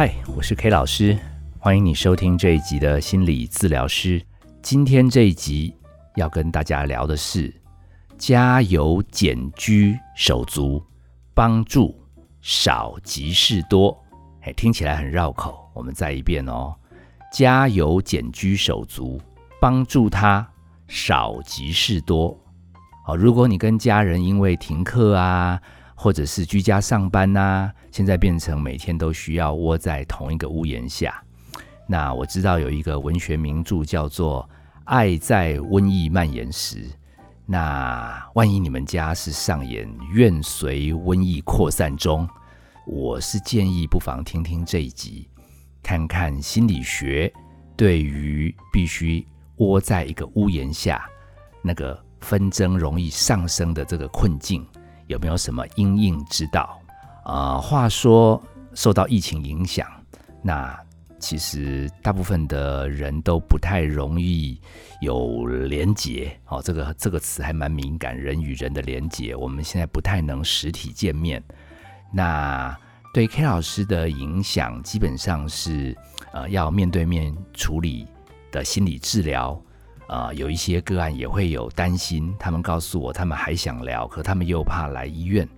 嗨，我是 K 老师，欢迎你收听这一集的心理治疗师。今天这一集要跟大家聊的是加油减居手足，帮助少即是多。哎，听起来很绕口，我们再一遍哦。加油减居手足，帮助他少即是多。好，如果你跟家人因为停课啊。或者是居家上班呐，现在变成每天都需要窝在同一个屋檐下。那我知道有一个文学名著叫做《爱在瘟疫蔓延时》。那万一你们家是上演愿随瘟疫扩散中，我是建议不妨听听这一集，看看心理学对于必须窝在一个屋檐下那个纷争容易上升的这个困境。有没有什么因应之道啊？话说，受到疫情影响，那其实大部分的人都不太容易有连结哦。这个这个词还蛮敏感，人与人的连结，我们现在不太能实体见面。那对 K 老师的影响，基本上是呃要面对面处理的心理治疗。啊，有一些个案也会有担心，他们告诉我，他们还想聊，可他们又怕来医院，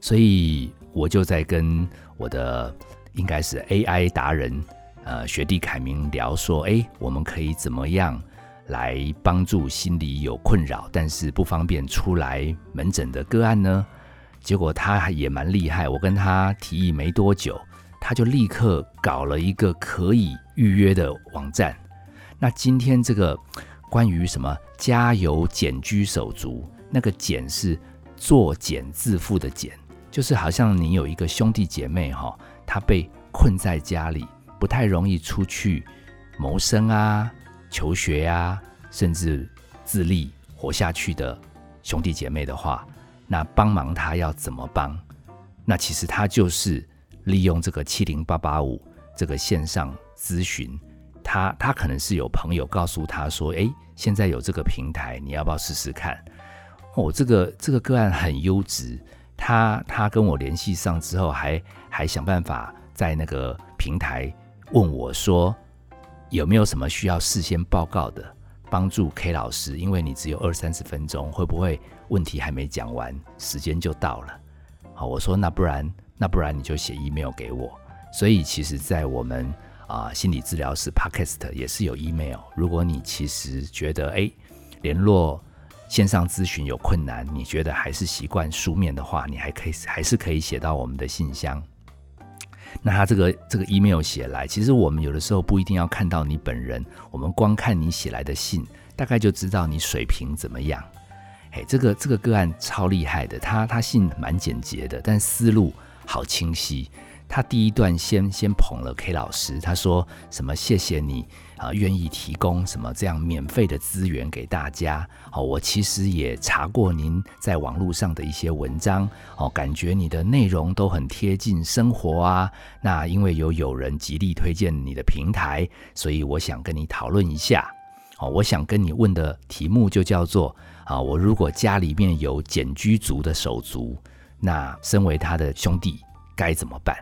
所以我就在跟我的应该是 AI 达人，呃，学弟凯明聊说，哎，我们可以怎么样来帮助心里有困扰但是不方便出来门诊的个案呢？结果他也蛮厉害，我跟他提议没多久，他就立刻搞了一个可以预约的网站。那今天这个。关于什么加油减居手足，那个减是作茧自缚的茧，就是好像你有一个兄弟姐妹哈，他被困在家里，不太容易出去谋生啊、求学呀，甚至自立活下去的兄弟姐妹的话，那帮忙他要怎么帮？那其实他就是利用这个七零八八五这个线上咨询。他他可能是有朋友告诉他说：“哎，现在有这个平台，你要不要试试看？”哦，这个这个个案很优质。他他跟我联系上之后，还还想办法在那个平台问我说：“有没有什么需要事先报告的，帮助 K 老师？因为你只有二三十分钟，会不会问题还没讲完，时间就到了？”好，我说：“那不然那不然你就写 email 给我。”所以其实，在我们。啊，心理治疗师 Podcast 也是有 email。如果你其实觉得哎，联络线上咨询有困难，你觉得还是习惯书面的话，你还可以还是可以写到我们的信箱。那他这个这个 email 写来，其实我们有的时候不一定要看到你本人，我们光看你写来的信，大概就知道你水平怎么样。哎，这个这个个案超厉害的，他他信蛮简洁的，但思路好清晰。他第一段先先捧了 K 老师，他说什么谢谢你啊，愿意提供什么这样免费的资源给大家。哦，我其实也查过您在网络上的一些文章，哦，感觉你的内容都很贴近生活啊。那因为有友人极力推荐你的平台，所以我想跟你讨论一下。哦，我想跟你问的题目就叫做啊，我如果家里面有简居族的手足，那身为他的兄弟该怎么办？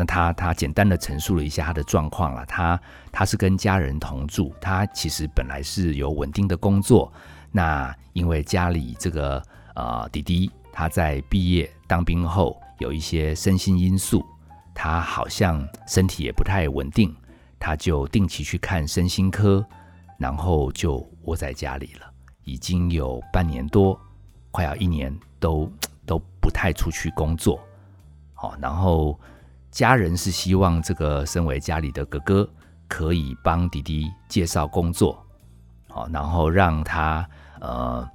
那他他简单的陈述了一下他的状况了，他他是跟家人同住，他其实本来是有稳定的工作，那因为家里这个呃弟弟他在毕业当兵后有一些身心因素，他好像身体也不太稳定，他就定期去看身心科，然后就窝在家里了，已经有半年多，快要一年都都不太出去工作，好，然后。家人是希望这个身为家里的哥哥可以帮弟弟介绍工作，好，然后让他呃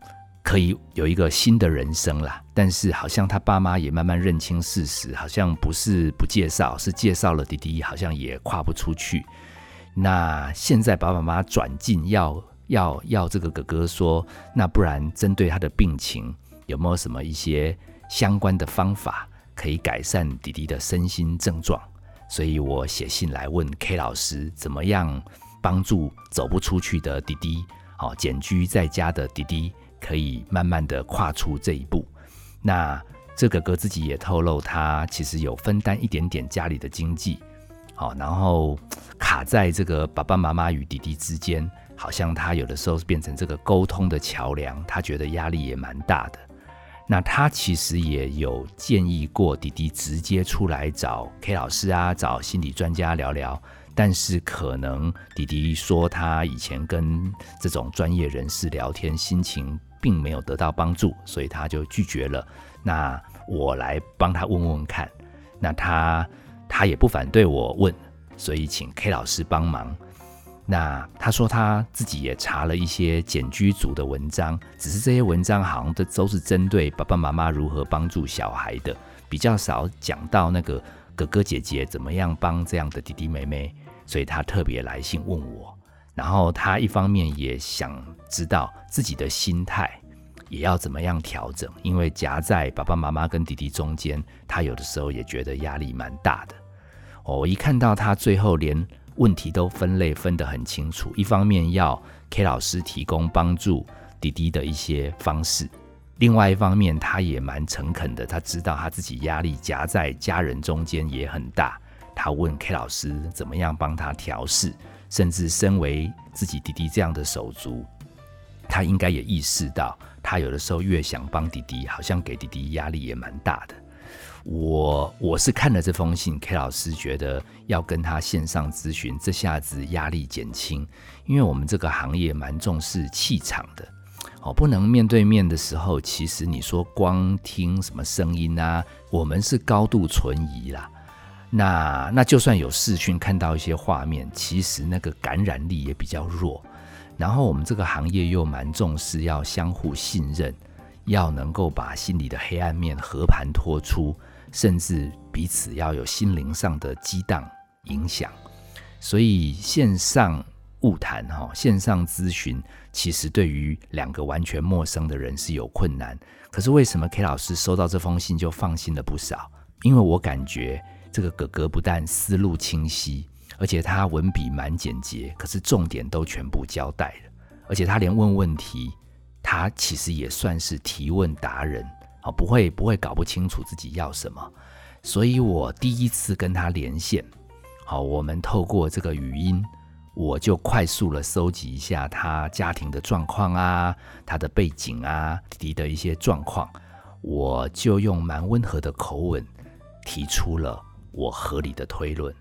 可以有一个新的人生啦。但是好像他爸妈也慢慢认清事实，好像不是不介绍，是介绍了弟弟，好像也跨不出去。那现在爸爸妈妈转进要要要这个哥哥说，那不然针对他的病情有没有什么一些相关的方法？可以改善弟弟的身心症状，所以我写信来问 K 老师，怎么样帮助走不出去的弟弟，哦，简居在家的弟弟，可以慢慢的跨出这一步。那这个哥自己也透露，他其实有分担一点点家里的经济，好，然后卡在这个爸爸妈妈与弟弟之间，好像他有的时候变成这个沟通的桥梁，他觉得压力也蛮大的。那他其实也有建议过弟弟直接出来找 K 老师啊，找心理专家聊聊。但是可能弟弟说他以前跟这种专业人士聊天，心情并没有得到帮助，所以他就拒绝了。那我来帮他问问看。那他他也不反对我问，所以请 K 老师帮忙。那他说他自己也查了一些简居组的文章，只是这些文章好像都都是针对爸爸妈妈如何帮助小孩的，比较少讲到那个哥哥姐姐怎么样帮这样的弟弟妹妹，所以他特别来信问我。然后他一方面也想知道自己的心态也要怎么样调整，因为夹在爸爸妈妈跟弟弟中间，他有的时候也觉得压力蛮大的。哦，我一看到他最后连。问题都分类分得很清楚，一方面要 K 老师提供帮助弟弟的一些方式，另外一方面他也蛮诚恳的，他知道他自己压力夹在家人中间也很大，他问 K 老师怎么样帮他调试，甚至身为自己弟弟这样的手足，他应该也意识到，他有的时候越想帮弟弟，好像给弟弟压力也蛮大的。我我是看了这封信，K 老师觉得要跟他线上咨询，这下子压力减轻，因为我们这个行业蛮重视气场的，哦，不能面对面的时候，其实你说光听什么声音啊，我们是高度存疑啦。那那就算有视讯看到一些画面，其实那个感染力也比较弱。然后我们这个行业又蛮重视要相互信任，要能够把心里的黑暗面和盘托出。甚至彼此要有心灵上的激荡影响，所以线上物谈哈，线上咨询其实对于两个完全陌生的人是有困难。可是为什么 K 老师收到这封信就放心了不少？因为我感觉这个哥哥不但思路清晰，而且他文笔蛮简洁，可是重点都全部交代了，而且他连问问题，他其实也算是提问达人。啊，不会不会搞不清楚自己要什么，所以我第一次跟他连线，好，我们透过这个语音，我就快速的搜集一下他家庭的状况啊，他的背景啊，弟弟的一些状况，我就用蛮温和的口吻提出了我合理的推论，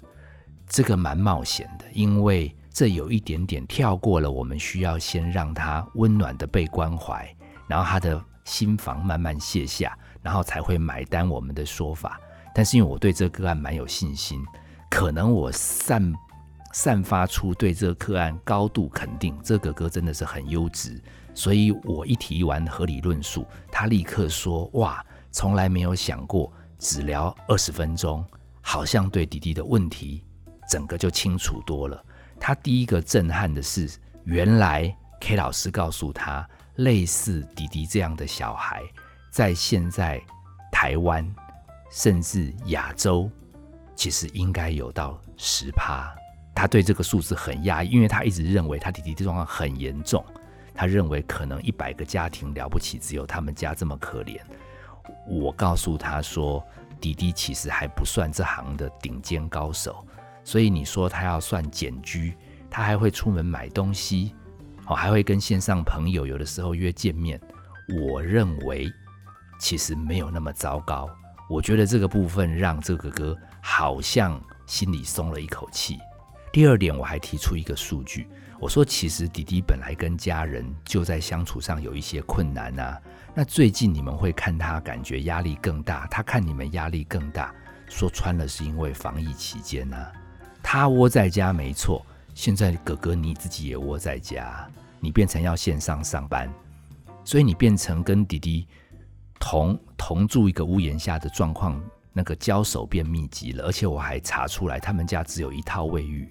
这个蛮冒险的，因为这有一点点跳过了，我们需要先让他温暖的被关怀，然后他的。心房慢慢卸下，然后才会买单我们的说法。但是因为我对这个个案蛮有信心，可能我散散发出对这个个案高度肯定，这哥哥真的是很优质。所以我一提完合理论述，他立刻说：“哇，从来没有想过只聊二十分钟，好像对弟弟的问题整个就清楚多了。”他第一个震撼的是，原来 K 老师告诉他。类似迪迪这样的小孩，在现在台湾甚至亚洲，其实应该有到十趴。他对这个数字很压抑，因为他一直认为他弟弟的状况很严重。他认为可能一百个家庭了不起，只有他们家这么可怜。我告诉他说，弟弟其实还不算这行的顶尖高手，所以你说他要算简居，他还会出门买东西。哦，还会跟线上朋友有的时候约见面。我认为其实没有那么糟糕。我觉得这个部分让这个哥好像心里松了一口气。第二点，我还提出一个数据，我说其实弟弟本来跟家人就在相处上有一些困难啊。那最近你们会看他感觉压力更大，他看你们压力更大，说穿了是因为防疫期间呢，他窝在家没错。现在哥哥你自己也窝在家，你变成要线上上班，所以你变成跟弟弟同同住一个屋檐下的状况，那个交手变密集了。而且我还查出来，他们家只有一套卫浴。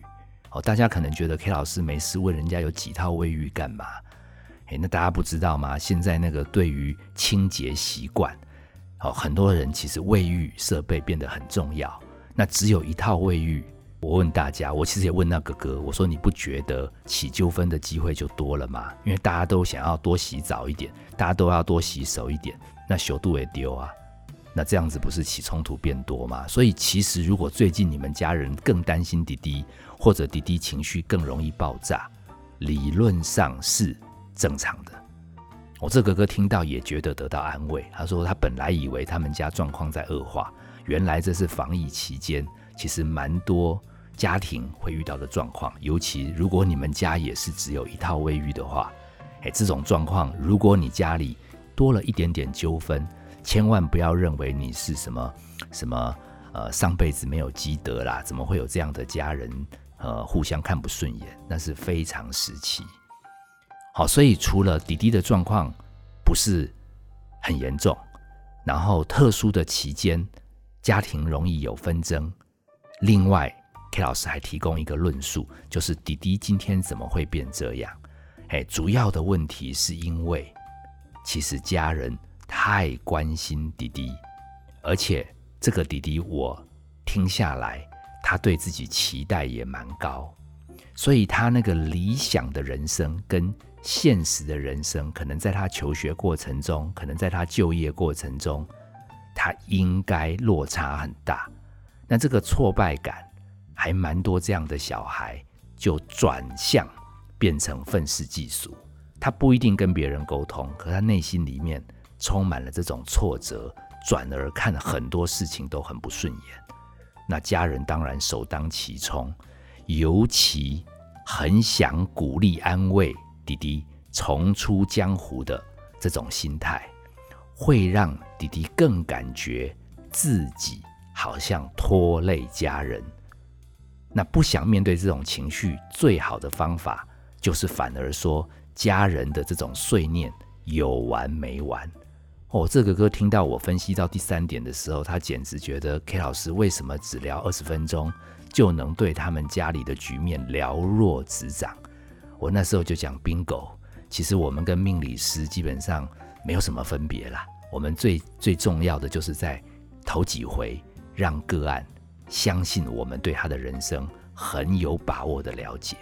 哦，大家可能觉得 K 老师没事问人家有几套卫浴干嘛？诶，那大家不知道吗？现在那个对于清洁习惯，哦，很多人其实卫浴设备变得很重要。那只有一套卫浴。我问大家，我其实也问那哥哥，我说你不觉得起纠纷的机会就多了吗？因为大家都想要多洗澡一点，大家都要多洗手一点，那修度也丢啊。那这样子不是起冲突变多吗？所以其实如果最近你们家人更担心弟弟，或者弟弟情绪更容易爆炸，理论上是正常的。我这哥哥听到也觉得得到安慰。他说他本来以为他们家状况在恶化，原来这是防疫期间，其实蛮多家庭会遇到的状况。尤其如果你们家也是只有一套卫浴的话，哎，这种状况，如果你家里多了一点点纠纷，千万不要认为你是什么什么呃上辈子没有积德啦，怎么会有这样的家人呃互相看不顺眼？那是非常时期。好，所以除了弟弟的状况不是很严重，然后特殊的期间家庭容易有纷争，另外 K 老师还提供一个论述，就是弟弟今天怎么会变这样？哎，主要的问题是因为其实家人太关心弟弟，而且这个弟弟我听下来，他对自己期待也蛮高，所以他那个理想的人生跟现实的人生，可能在他求学过程中，可能在他就业过程中，他应该落差很大。那这个挫败感还蛮多，这样的小孩就转向变成愤世嫉俗。他不一定跟别人沟通，可他内心里面充满了这种挫折，转而看很多事情都很不顺眼。那家人当然首当其冲，尤其很想鼓励安慰。弟弟重出江湖的这种心态，会让弟弟更感觉自己好像拖累家人。那不想面对这种情绪，最好的方法就是反而说家人的这种碎念有完没完。哦，这个哥听到我分析到第三点的时候，他简直觉得 K 老师为什么只聊二十分钟就能对他们家里的局面了若指掌？我那时候就讲 bingo，其实我们跟命理师基本上没有什么分别啦。我们最最重要的就是在头几回让个案相信我们对他的人生很有把握的了解。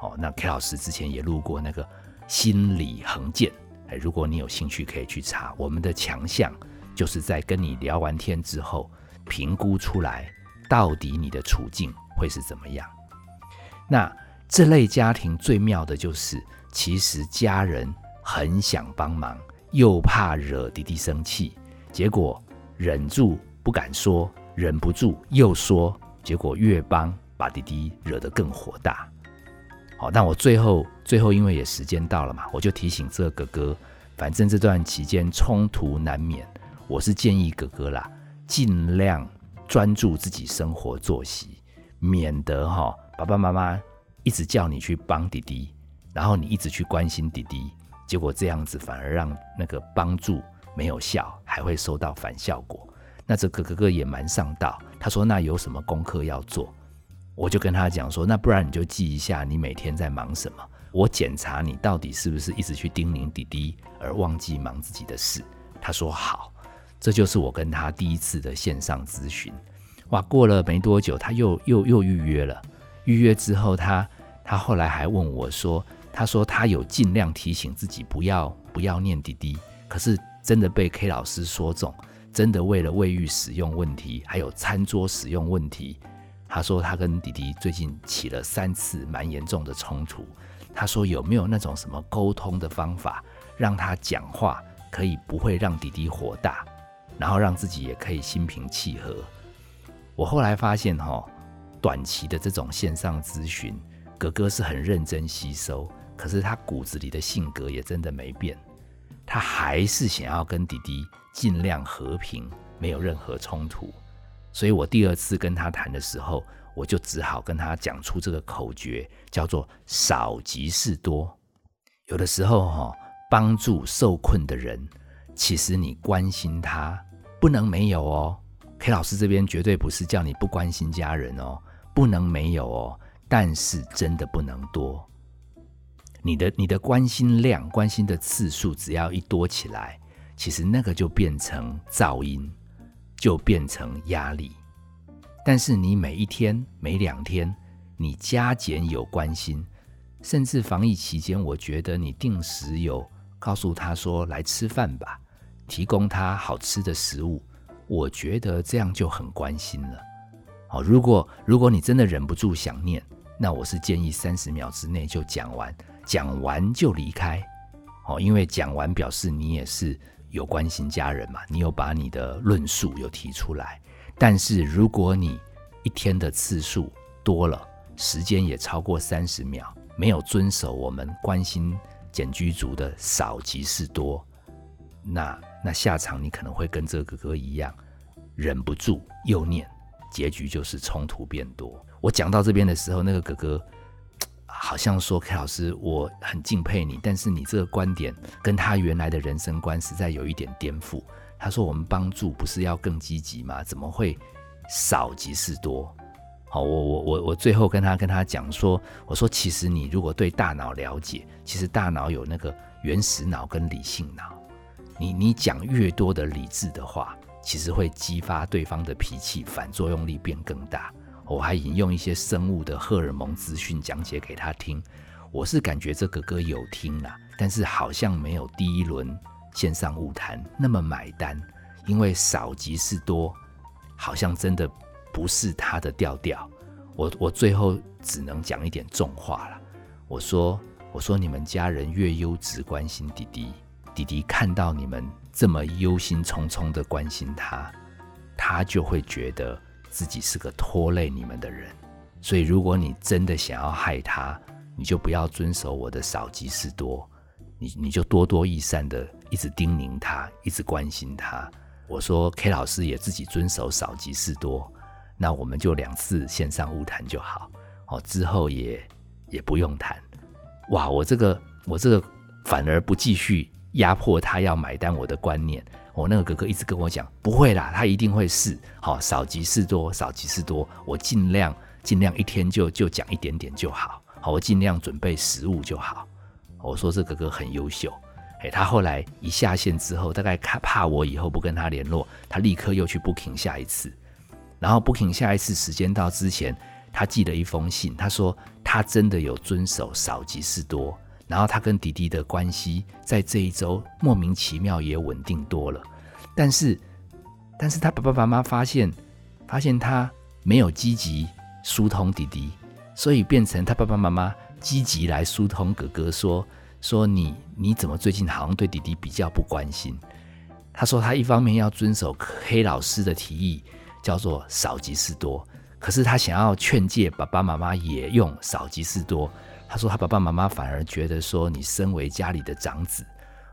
哦，那 K 老师之前也录过那个心理横剑，哎，如果你有兴趣可以去查。我们的强项就是在跟你聊完天之后，评估出来到底你的处境会是怎么样。那。这类家庭最妙的就是，其实家人很想帮忙，又怕惹弟弟生气，结果忍住不敢说，忍不住又说，结果越帮把弟弟惹得更火大。好，但我最后最后因为也时间到了嘛，我就提醒这个哥哥，反正这段期间冲突难免，我是建议哥哥啦，尽量专注自己生活作息，免得哈爸爸妈妈。一直叫你去帮弟弟，然后你一直去关心弟弟，结果这样子反而让那个帮助没有效，还会收到反效果。那这个哥哥也蛮上道，他说：“那有什么功课要做？”我就跟他讲说：“那不然你就记一下你每天在忙什么，我检查你到底是不是一直去叮咛弟弟，而忘记忙自己的事。”他说：“好。”这就是我跟他第一次的线上咨询。哇，过了没多久，他又又又预约了。预约之后，他。他后来还问我说：“他说他有尽量提醒自己不要不要念滴滴，可是真的被 K 老师说中，真的为了卫浴使用问题，还有餐桌使用问题，他说他跟弟弟最近起了三次蛮严重的冲突。他说有没有那种什么沟通的方法，让他讲话可以不会让弟弟火大，然后让自己也可以心平气和？我后来发现哈，短期的这种线上咨询。”哥哥是很认真吸收，可是他骨子里的性格也真的没变，他还是想要跟弟弟尽量和平，没有任何冲突。所以我第二次跟他谈的时候，我就只好跟他讲出这个口诀，叫做“少即是多”。有的时候哈，帮助受困的人，其实你关心他不能没有哦。K 老师这边绝对不是叫你不关心家人哦，不能没有哦。但是真的不能多，你的你的关心量、关心的次数，只要一多起来，其实那个就变成噪音，就变成压力。但是你每一天、每两天，你加减有关心，甚至防疫期间，我觉得你定时有告诉他说来吃饭吧，提供他好吃的食物，我觉得这样就很关心了。好，如果如果你真的忍不住想念，那我是建议三十秒之内就讲完，讲完就离开。哦，因为讲完表示你也是有关心家人嘛，你有把你的论述有提出来。但是如果你一天的次数多了，时间也超过三十秒，没有遵守我们关心简居族的少即是多，那那下场你可能会跟这个哥哥一样，忍不住又念。结局就是冲突变多。我讲到这边的时候，那个哥哥好像说：“K 老师，我很敬佩你，但是你这个观点跟他原来的人生观实在有一点颠覆。”他说：“我们帮助不是要更积极吗？怎么会少即是多？”好，我我我我最后跟他跟他讲说：“我说其实你如果对大脑了解，其实大脑有那个原始脑跟理性脑，你你讲越多的理智的话。”其实会激发对方的脾气，反作用力变更大。我还引用一些生物的荷尔蒙资讯讲解给他听。我是感觉这个歌有听啦，但是好像没有第一轮线上物谈那么买单，因为少即是多，好像真的不是他的调调。我我最后只能讲一点重话了。我说我说你们家人越优质关心弟弟，弟弟看到你们。这么忧心忡忡的关心他，他就会觉得自己是个拖累你们的人。所以，如果你真的想要害他，你就不要遵守我的少即是多，你你就多多益善的一直叮咛他，一直关心他。我说 K 老师也自己遵守少即是多，那我们就两次线上误谈就好，哦，之后也也不用谈。哇，我这个我这个反而不继续。压迫他要买单，我的观念，我那个哥哥一直跟我讲，不会啦，他一定会试，好少即是多，少即是多，我尽量尽量一天就就讲一点点就好，好，我尽量准备食物就好。我说这哥哥很优秀，哎，他后来一下线之后，大概怕怕我以后不跟他联络，他立刻又去 booking 下一次，然后 booking 下一次时间到之前，他寄了一封信，他说他真的有遵守少即是多。然后他跟弟弟的关系在这一周莫名其妙也稳定多了，但是，但是他爸爸妈妈发现，发现他没有积极疏通弟弟，所以变成他爸爸妈妈积极来疏通哥哥，说说你你怎么最近好像对弟弟比较不关心？他说他一方面要遵守黑老师的提议，叫做少即是多，可是他想要劝诫爸爸妈妈也用少即是多。他说：“他爸爸妈妈反而觉得说，你身为家里的长子，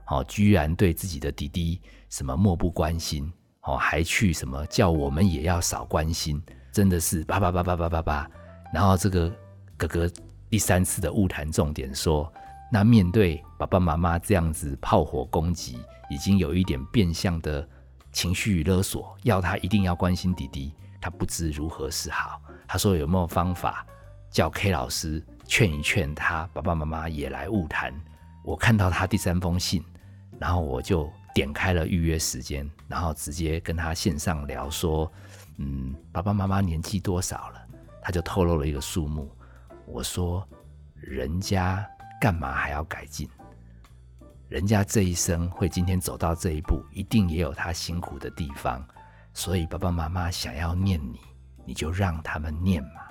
哦，居然对自己的弟弟什么漠不关心，哦，还去什么叫我们也要少关心，真的是叭叭叭叭叭叭叭。然后这个哥哥第三次的误谈重点说，那面对爸爸妈妈这样子炮火攻击，已经有一点变相的情绪勒索，要他一定要关心弟弟，他不知如何是好。他说有没有方法叫 K 老师？”劝一劝他爸爸妈妈也来误谈。我看到他第三封信，然后我就点开了预约时间，然后直接跟他线上聊说：“嗯，爸爸妈妈年纪多少了？”他就透露了一个数目。我说：“人家干嘛还要改进？人家这一生会今天走到这一步，一定也有他辛苦的地方。所以爸爸妈妈想要念你，你就让他们念嘛。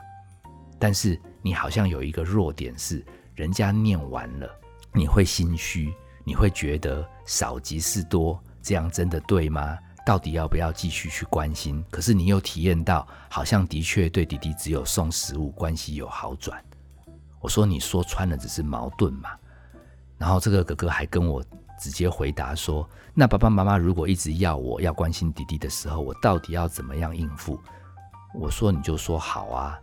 但是。”你好像有一个弱点是，人家念完了，你会心虚，你会觉得少即是多，这样真的对吗？到底要不要继续去关心？可是你又体验到，好像的确对弟弟只有送食物，关系有好转。我说你说穿了只是矛盾嘛。然后这个哥哥还跟我直接回答说：“那爸爸妈妈如果一直要我要关心弟弟的时候，我到底要怎么样应付？”我说你就说好啊。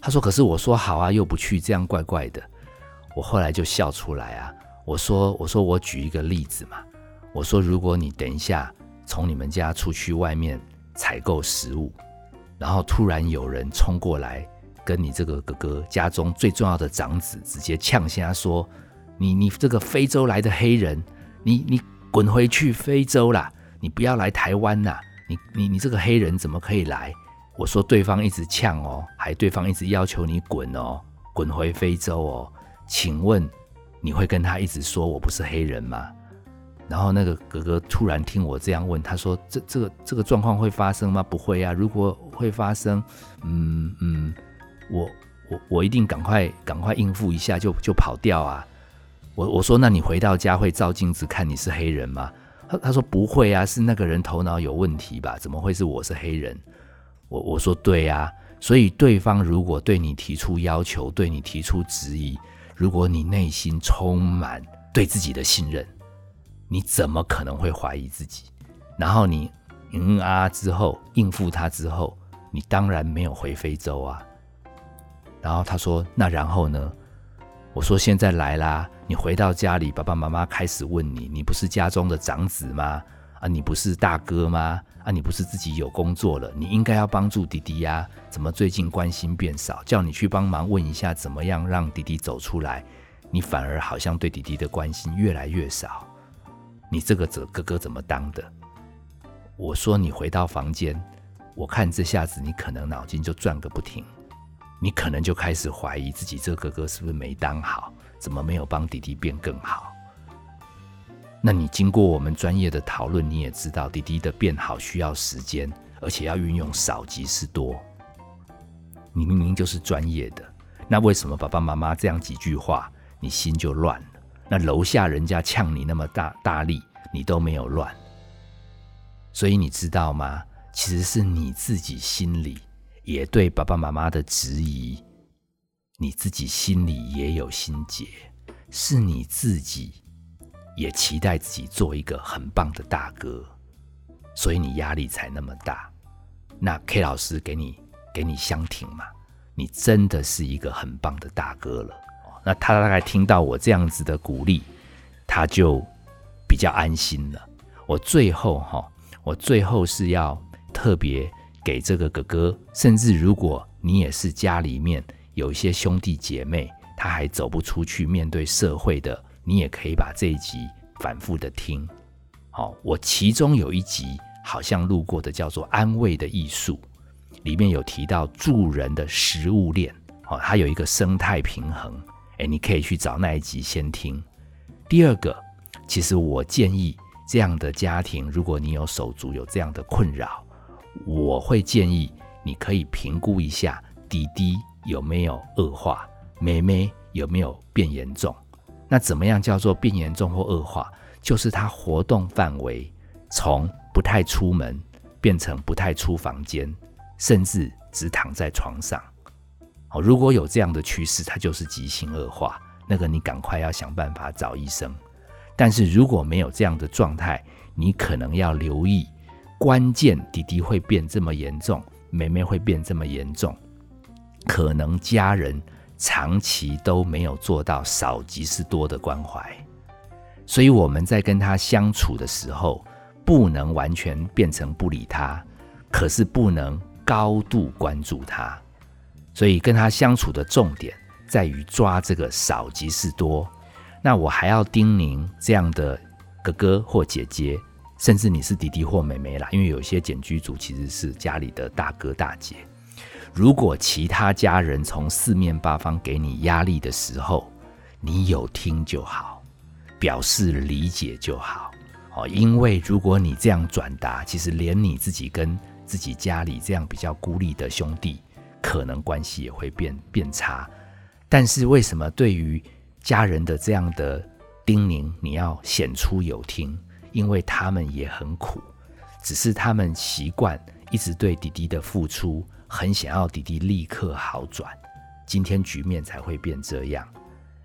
他说：“可是我说好啊，又不去，这样怪怪的。”我后来就笑出来啊。我说：“我说我举一个例子嘛。我说如果你等一下从你们家出去外面采购食物，然后突然有人冲过来跟你这个哥哥家中最重要的长子直接呛下说：‘你你这个非洲来的黑人，你你滚回去非洲啦！你不要来台湾啦！你你你这个黑人怎么可以来？’”我说对方一直呛哦，还对方一直要求你滚哦，滚回非洲哦。请问你会跟他一直说我不是黑人吗？然后那个哥哥突然听我这样问，他说：“这这个这个状况会发生吗？不会啊。如果会发生，嗯嗯，我我我一定赶快赶快应付一下，就就跑掉啊。”我我说：“那你回到家会照镜子看你是黑人吗？”他他说：“不会啊，是那个人头脑有问题吧？怎么会是我是黑人？”我我说：“对呀。”所以对方如果对你提出要求，对你提出质疑，如果你内心充满对自己的信任，你怎么可能会怀疑自己？然后你嗯啊之后应付他之后，你当然没有回非洲啊。然后他说：“那然后呢？”我说：“现在来啦，你回到家里，爸爸妈妈开始问你，你不是家中的长子吗？啊，你不是大哥吗？”啊，你不是自己有工作了，你应该要帮助弟弟呀？怎么最近关心变少？叫你去帮忙问一下，怎么样让弟弟走出来？你反而好像对弟弟的关心越来越少。你这个哥哥哥怎么当的？我说你回到房间，我看这下子你可能脑筋就转个不停，你可能就开始怀疑自己这个哥哥是不是没当好，怎么没有帮弟弟变更好？那你经过我们专业的讨论，你也知道弟弟的变好需要时间，而且要运用少即是多。你明明就是专业的，那为什么爸爸妈妈这样几句话，你心就乱了？那楼下人家呛你那么大大力，你都没有乱。所以你知道吗？其实是你自己心里也对爸爸妈妈的质疑，你自己心里也有心结，是你自己。也期待自己做一个很棒的大哥，所以你压力才那么大。那 K 老师给你给你相挺嘛？你真的是一个很棒的大哥了。那他大概听到我这样子的鼓励，他就比较安心了。我最后哈，我最后是要特别给这个哥哥，甚至如果你也是家里面有一些兄弟姐妹，他还走不出去面对社会的。你也可以把这一集反复的听，好，我其中有一集好像录过的，叫做《安慰的艺术》，里面有提到助人的食物链，哦，它有一个生态平衡，诶，你可以去找那一集先听。第二个，其实我建议这样的家庭，如果你有手足有这样的困扰，我会建议你可以评估一下弟弟有没有恶化，妹妹有没有变严重。那怎么样叫做变严重或恶化？就是他活动范围从不太出门变成不太出房间，甚至只躺在床上。哦，如果有这样的趋势，它就是急性恶化。那个你赶快要想办法找医生。但是如果没有这样的状态，你可能要留意关键弟弟会变这么严重，妹妹会变这么严重，可能家人。长期都没有做到少即是多的关怀，所以我们在跟他相处的时候，不能完全变成不理他，可是不能高度关注他。所以跟他相处的重点在于抓这个少即是多。那我还要叮咛这样的哥哥或姐姐，甚至你是弟弟或妹妹啦，因为有些简居族其实是家里的大哥大姐。如果其他家人从四面八方给你压力的时候，你有听就好，表示理解就好。哦，因为如果你这样转达，其实连你自己跟自己家里这样比较孤立的兄弟，可能关系也会变变差。但是为什么对于家人的这样的叮咛，你要显出有听？因为他们也很苦，只是他们习惯一直对弟弟的付出。很想要弟弟立刻好转，今天局面才会变这样。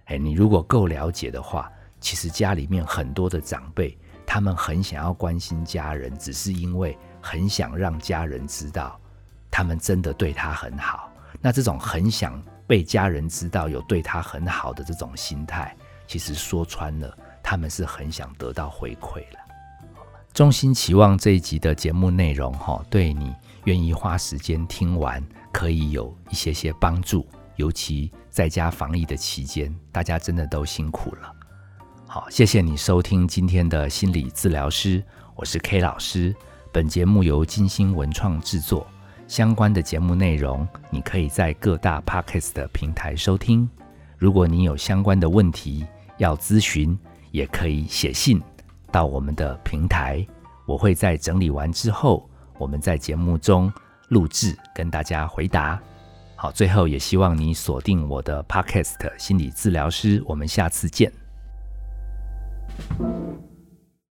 哎，你如果够了解的话，其实家里面很多的长辈，他们很想要关心家人，只是因为很想让家人知道，他们真的对他很好。那这种很想被家人知道有对他很好的这种心态，其实说穿了，他们是很想得到回馈了。衷心期望这一集的节目内容，哈，对你。愿意花时间听完，可以有一些些帮助。尤其在家防疫的期间，大家真的都辛苦了。好，谢谢你收听今天的心理治疗师，我是 K 老师。本节目由金星文创制作，相关的节目内容你可以在各大 Podcast 的平台收听。如果你有相关的问题要咨询，也可以写信到我们的平台，我会在整理完之后，我们在节目中录制跟大家回答。好，最后也希望你锁定我的 Podcast 心理治疗师，我们下次见。